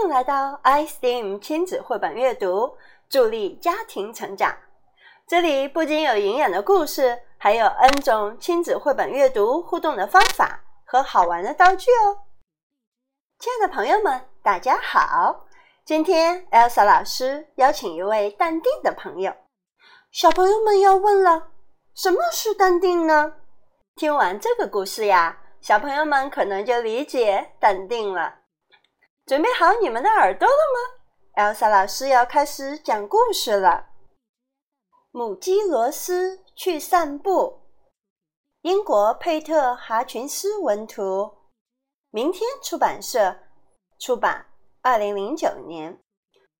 欢迎来到 iSteam 亲子绘本阅读，助力家庭成长。这里不仅有营养的故事，还有 N 种亲子绘本阅读互动的方法和好玩的道具哦。亲爱的朋友们，大家好！今天 Elsa 老师邀请一位淡定的朋友。小朋友们要问了，什么是淡定呢？听完这个故事呀，小朋友们可能就理解淡定了。准备好你们的耳朵了吗？Elsa 老师要开始讲故事了。母鸡罗斯去散步。英国佩特·哈群斯文图，明天出版社出版。二零零九年，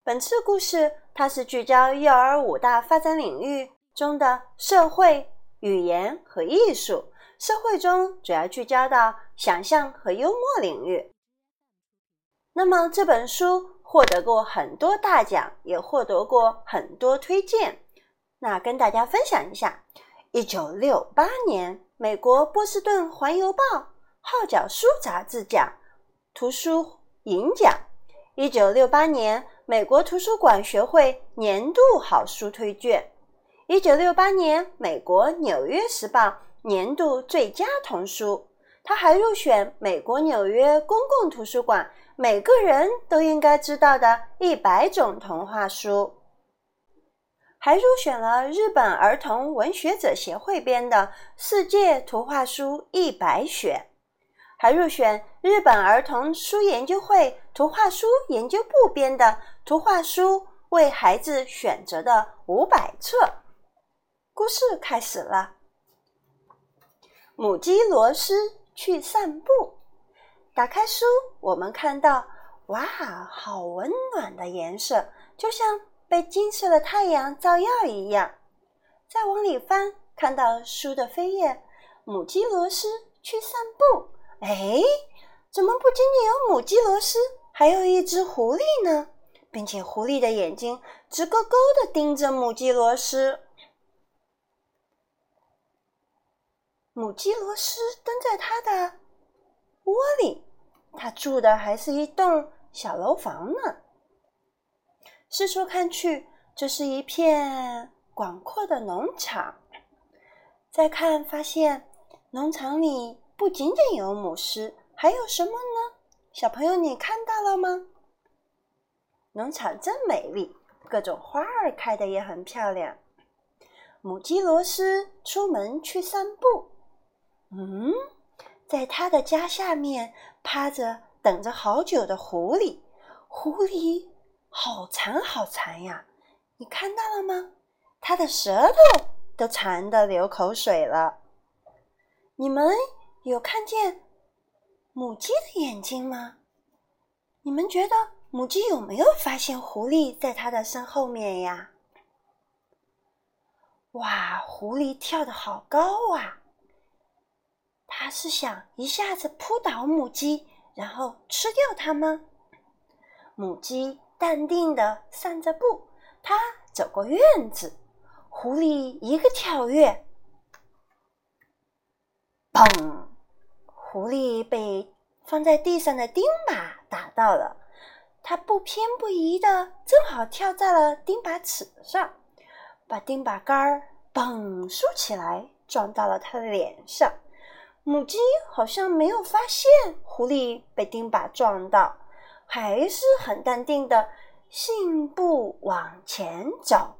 本次故事它是聚焦幼儿五大发展领域中的社会、语言和艺术。社会中主要聚焦到想象和幽默领域。那么这本书获得过很多大奖，也获得过很多推荐。那跟大家分享一下：一九六八年，美国波士顿环游报号角书杂志奖图书银奖。一九六八年，美国图书馆学会年度好书推荐。一九六八年，美国《纽约时报》年度最佳童书。他还入选美国纽约公共图书馆每个人都应该知道的一百种童话书，还入选了日本儿童文学者协会编的《世界图画书一百选》。还入选日本儿童书研究会图画书研究部编的《图画书为孩子选择的五百册》。故事开始了。母鸡罗斯去散步。打开书，我们看到，哇，好温暖的颜色，就像被金色的太阳照耀一样。再往里翻，看到书的扉页，母鸡罗斯去散步。哎，怎么不仅仅有母鸡罗斯，还有一只狐狸呢？并且狐狸的眼睛直勾勾的盯着母鸡罗斯。母鸡罗斯蹲在它的窝里，它住的还是一栋小楼房呢。四处看去，这是一片广阔的农场。再看，发现农场里。不仅仅有母狮，还有什么呢？小朋友，你看到了吗？农场真美丽，各种花儿开的也很漂亮。母鸡罗斯出门去散步。嗯，在他的家下面趴着等着好久的狐狸。狐狸好馋好馋呀！你看到了吗？它的舌头都馋得流口水了。你们？有看见母鸡的眼睛吗？你们觉得母鸡有没有发现狐狸在它的身后面呀？哇，狐狸跳得好高啊！它是想一下子扑倒母鸡，然后吃掉它吗？母鸡淡定的散着步，它走过院子，狐狸一个跳跃，砰！狐狸被放在地上的钉耙打到了，它不偏不倚的，正好跳在了钉耙齿上，把钉耙杆儿嘣竖起来，撞到了它的脸上。母鸡好像没有发现狐狸被钉耙撞到，还是很淡定的信步往前走。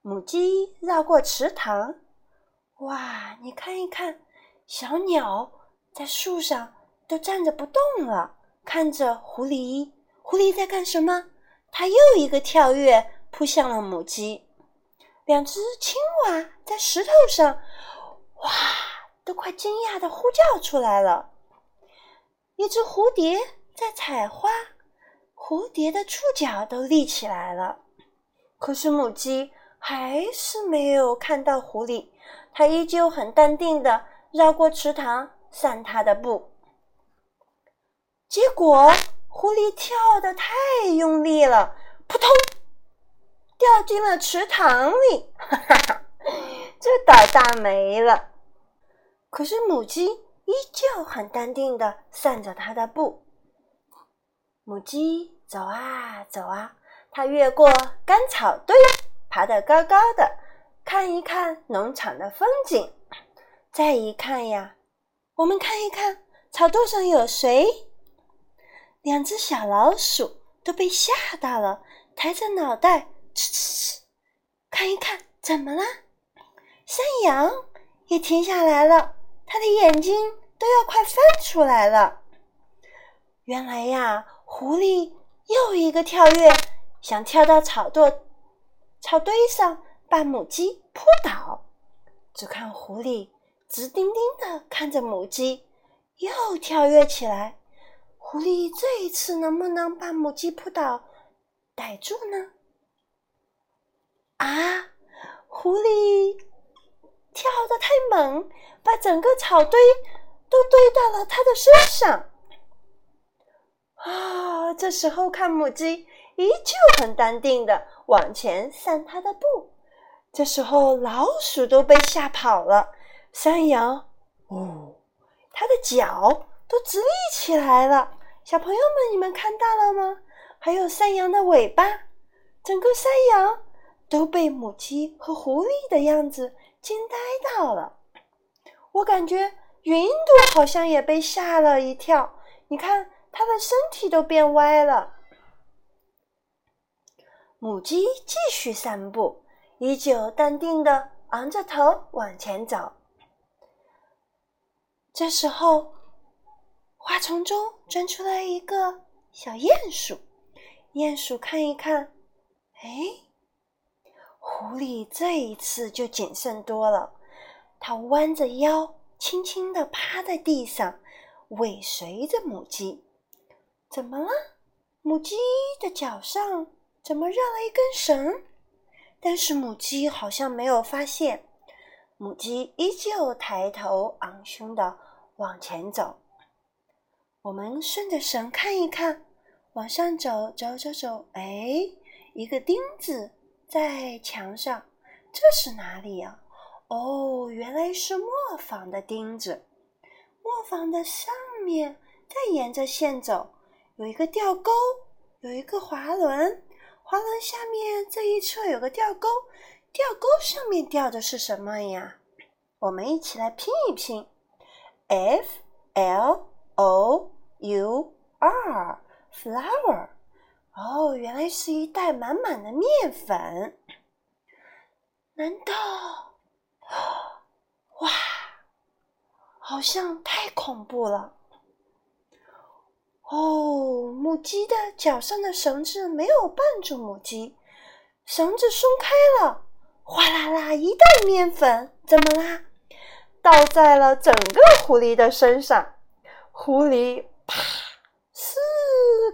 母鸡绕过池塘，哇，你看一看，小鸟。在树上都站着不动了，看着狐狸。狐狸在干什么？它又一个跳跃，扑向了母鸡。两只青蛙在石头上，哇，都快惊讶的呼叫出来了。一只蝴蝶在采花，蝴蝶的触角都立起来了。可是母鸡还是没有看到狐狸，它依旧很淡定的绕过池塘。散它的步，结果狐狸跳得太用力了，扑通，掉进了池塘里，哈哈，这倒大霉了。可是母鸡依旧很淡定的散着它的步。母鸡走啊走啊，它越过干草堆，爬得高高的，看一看农场的风景。再一看呀，我们看一看草垛上有谁？两只小老鼠都被吓到了，抬着脑袋，哧哧哧，看一看怎么了？山羊也停下来了，它的眼睛都要快翻出来了。原来呀，狐狸又一个跳跃，想跳到草垛、草堆上把母鸡扑倒。只看狐狸直盯盯的看着母鸡，又跳跃起来。狐狸这一次能不能把母鸡扑倒、逮住呢？啊，狐狸！跳得太猛，把整个草堆都堆到了它的身上。啊！这时候看母鸡依旧很淡定的往前散它的步。这时候老鼠都被吓跑了，山羊哦，它的脚都直立起来了。小朋友们，你们看到了吗？还有山羊的尾巴，整个山羊都被母鸡和狐狸的样子。惊呆到了，我感觉云朵好像也被吓了一跳。你看，它的身体都变歪了。母鸡继续散步，依旧淡定的昂着头往前走。这时候，花丛中钻出来一个小鼹鼠。鼹鼠看一看，哎。狐狸这一次就谨慎多了，它弯着腰，轻轻地趴在地上，尾随着母鸡。怎么了？母鸡的脚上怎么绕了一根绳？但是母鸡好像没有发现，母鸡依旧抬头昂胸的往前走。我们顺着绳看一看，往上走，走走走，哎，一个钉子。在墙上，这是哪里呀？哦，原来是磨坊的钉子。磨坊的上面再沿着线走，有一个吊钩，有一个滑轮。滑轮下面这一侧有个吊钩，吊钩上面吊的是什么呀？我们一起来拼一拼：F L O U R，flower。哦，原来是一袋满满的面粉。难道？哇，好像太恐怖了。哦，母鸡的脚上的绳子没有绊住母鸡，绳子松开了，哗啦啦，一袋面粉怎么啦？倒在了整个狐狸的身上。狐狸。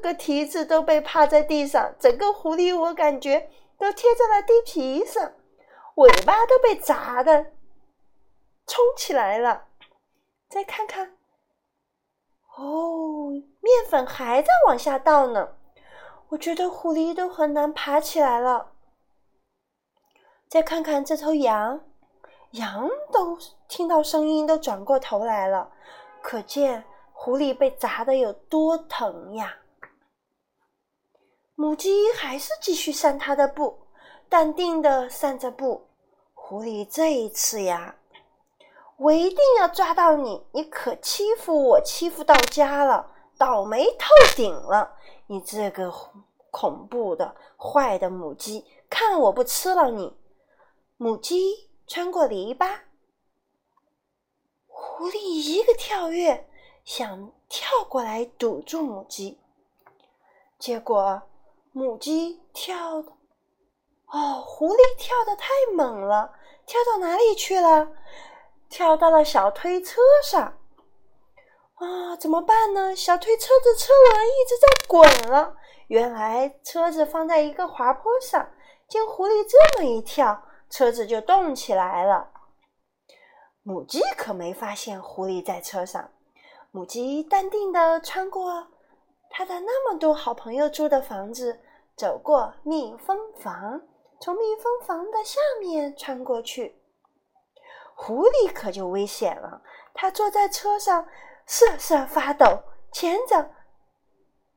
个蹄子都被趴在地上，整个狐狸我感觉都贴在了地皮上，尾巴都被砸的冲起来了。再看看，哦，面粉还在往下倒呢。我觉得狐狸都很难爬起来了。再看看这头羊，羊都听到声音都转过头来了，可见。狐狸被砸的有多疼呀！母鸡还是继续散它的步，淡定的散着步。狐狸这一次呀，我一定要抓到你！你可欺负我，欺负到家了，倒霉透顶了！你这个恐怖的、坏的母鸡，看我不吃了你！母鸡穿过篱笆，狐狸一个跳跃。想跳过来堵住母鸡，结果母鸡跳的，哦，狐狸跳的太猛了，跳到哪里去了？跳到了小推车上。啊，怎么办呢？小推车的车轮一直在滚了。原来车子放在一个滑坡上，见狐狸这么一跳，车子就动起来了。母鸡可没发现狐狸在车上。母鸡淡定地穿过它的那么多好朋友住的房子，走过蜜蜂房，从蜜蜂房的下面穿过去。狐狸可就危险了，它坐在车上瑟瑟发抖，前着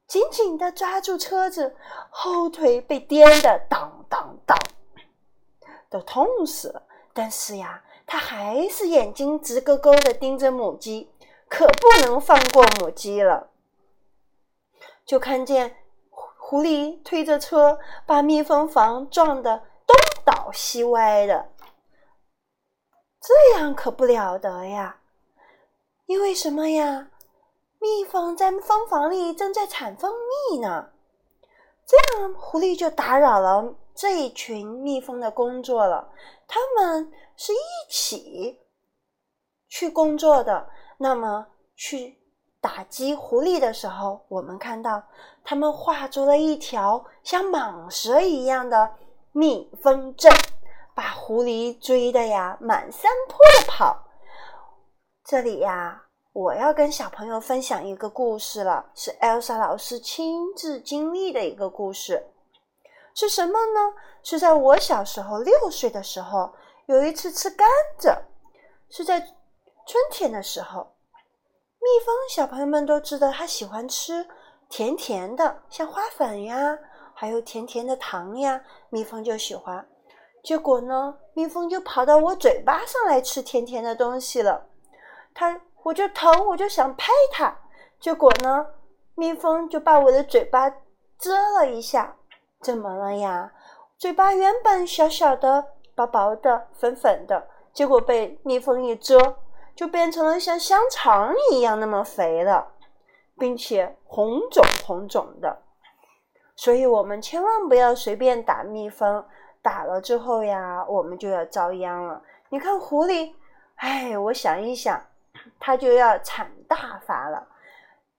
紧紧的抓住车子，后腿被颠得当当当，都痛死了。但是呀，他还是眼睛直勾勾的盯着母鸡，可不能放过母鸡了。就看见狐狸推着车，把蜜蜂房撞得东倒西歪的。这样可不了得呀！因为什么呀？蜜蜂在蜂房里正在产蜂蜜呢，这样狐狸就打扰了这一群蜜蜂的工作了。他们是一起去工作的，那么去打击狐狸的时候，我们看到他们画出了一条像蟒蛇一样的蜜蜂阵，把狐狸追的呀满山坡的跑。这里呀。我要跟小朋友分享一个故事了，是 Elsa 老师亲自经历的一个故事。是什么呢？是在我小时候六岁的时候，有一次吃甘蔗，是在春天的时候。蜜蜂小朋友们都知道，它喜欢吃甜甜的，像花粉呀，还有甜甜的糖呀，蜜蜂就喜欢。结果呢，蜜蜂就跑到我嘴巴上来吃甜甜的东西了，它。我就疼，我就想拍它，结果呢，蜜蜂就把我的嘴巴蛰了一下。怎么了呀？嘴巴原本小小的、薄薄的、粉粉的，结果被蜜蜂一蛰，就变成了像香肠一样那么肥了，并且红肿红肿的。所以我们千万不要随便打蜜蜂，打了之后呀，我们就要遭殃了。你看狐狸，哎，我想一想。它就要惨大发了，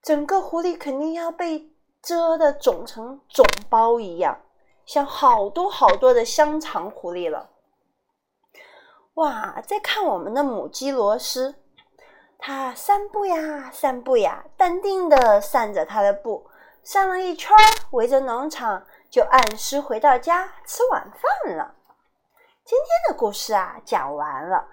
整个狐狸肯定要被蛰的肿成肿包一样，像好多好多的香肠狐狸了。哇！再看我们的母鸡罗斯，它散步呀散步呀，淡定的散着它的步，散了一圈，围着农场，就按时回到家吃晚饭了。今天的故事啊，讲完了。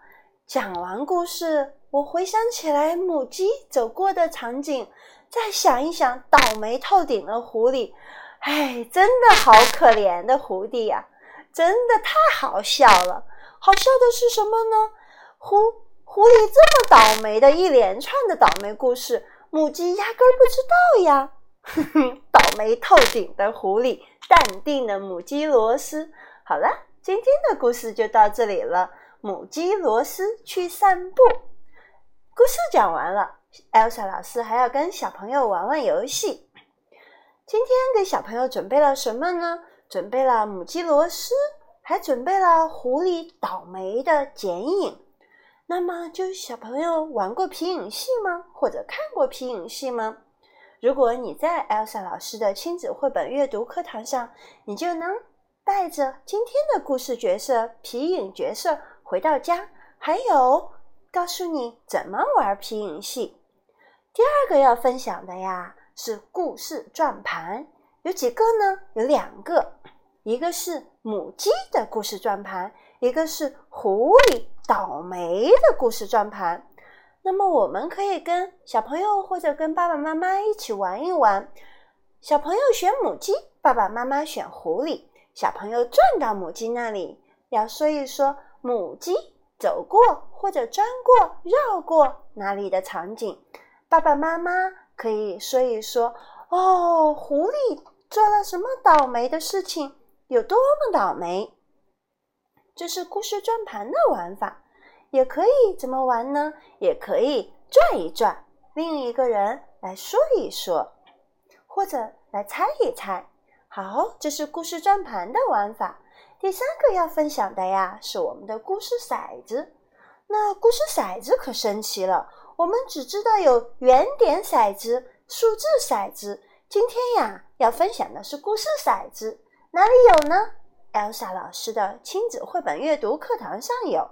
讲完故事。我回想起来母鸡走过的场景，再想一想倒霉透顶的狐狸，哎，真的好可怜的狐狸呀，真的太好笑了。好笑的是什么呢？狐狐狸这么倒霉的一连串的倒霉故事，母鸡压根儿不知道呀。哼哼倒霉透顶的狐狸，淡定的母鸡罗斯。好了，今天的故事就到这里了。母鸡罗斯去散步。故事讲完了，Elsa 老师还要跟小朋友玩玩游戏。今天给小朋友准备了什么呢？准备了母鸡螺丝，还准备了狐狸倒霉的剪影。那么，就小朋友玩过皮影戏吗？或者看过皮影戏吗？如果你在 Elsa 老师的亲子绘本阅读课堂上，你就能带着今天的故事角色皮影角色回到家，还有。告诉你怎么玩皮影戏。第二个要分享的呀是故事转盘，有几个呢？有两个，一个是母鸡的故事转盘，一个是狐狸倒霉的故事转盘。那么我们可以跟小朋友或者跟爸爸妈妈一起玩一玩。小朋友选母鸡，爸爸妈妈选狐狸。小朋友转到母鸡那里，要说一说母鸡。走过或者钻过、绕过哪里的场景，爸爸妈妈可以说一说哦。狐狸做了什么倒霉的事情？有多么倒霉？这是故事转盘的玩法，也可以怎么玩呢？也可以转一转，另一个人来说一说，或者来猜一猜。好，这是故事转盘的玩法。第三个要分享的呀，是我们的故事骰子。那故事骰子可神奇了，我们只知道有圆点骰子、数字骰子。今天呀，要分享的是故事骰子，哪里有呢？Elsa 老师的亲子绘本阅读课堂上有。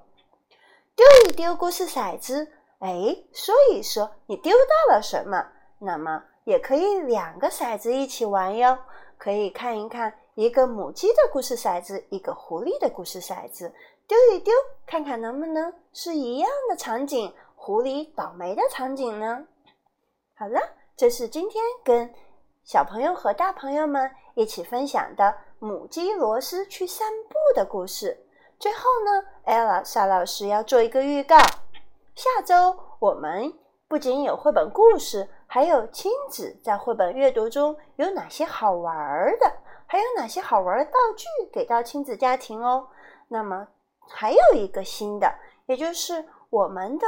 丢一丢故事骰子，哎，说一说你丢到了什么？那么也可以两个骰子一起玩哟，可以看一看。一个母鸡的故事骰子，一个狐狸的故事骰子，丢一丢，看看能不能是一样的场景，狐狸倒霉的场景呢？好了，这是今天跟小朋友和大朋友们一起分享的母鸡罗斯去散步的故事。最后呢，艾拉莎老师要做一个预告：下周我们不仅有绘本故事，还有亲子在绘本阅读中有哪些好玩的，还有哪些好玩的道具给到亲子家庭哦。那么还有一个新的，也就是我们的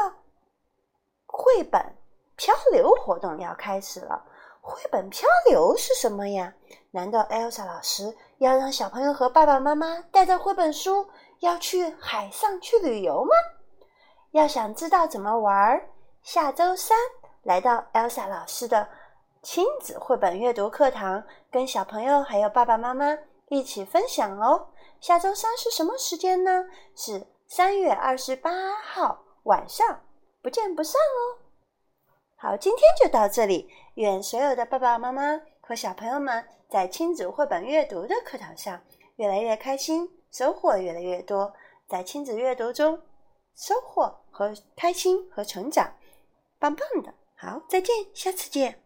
绘本漂流活动要开始了。绘本漂流是什么呀？难道艾莎老师要让小朋友和爸爸妈妈带着绘本书？要去海上去旅游吗？要想知道怎么玩，下周三来到 Elsa 老师的亲子绘本阅读课堂，跟小朋友还有爸爸妈妈一起分享哦。下周三是什么时间呢？是三月二十八号晚上，不见不散哦。好，今天就到这里。愿所有的爸爸妈妈和小朋友们在亲子绘本阅读的课堂上越来越开心。收获越来越多，在亲子阅读中收获和开心和成长，棒棒的！好，再见，下次见。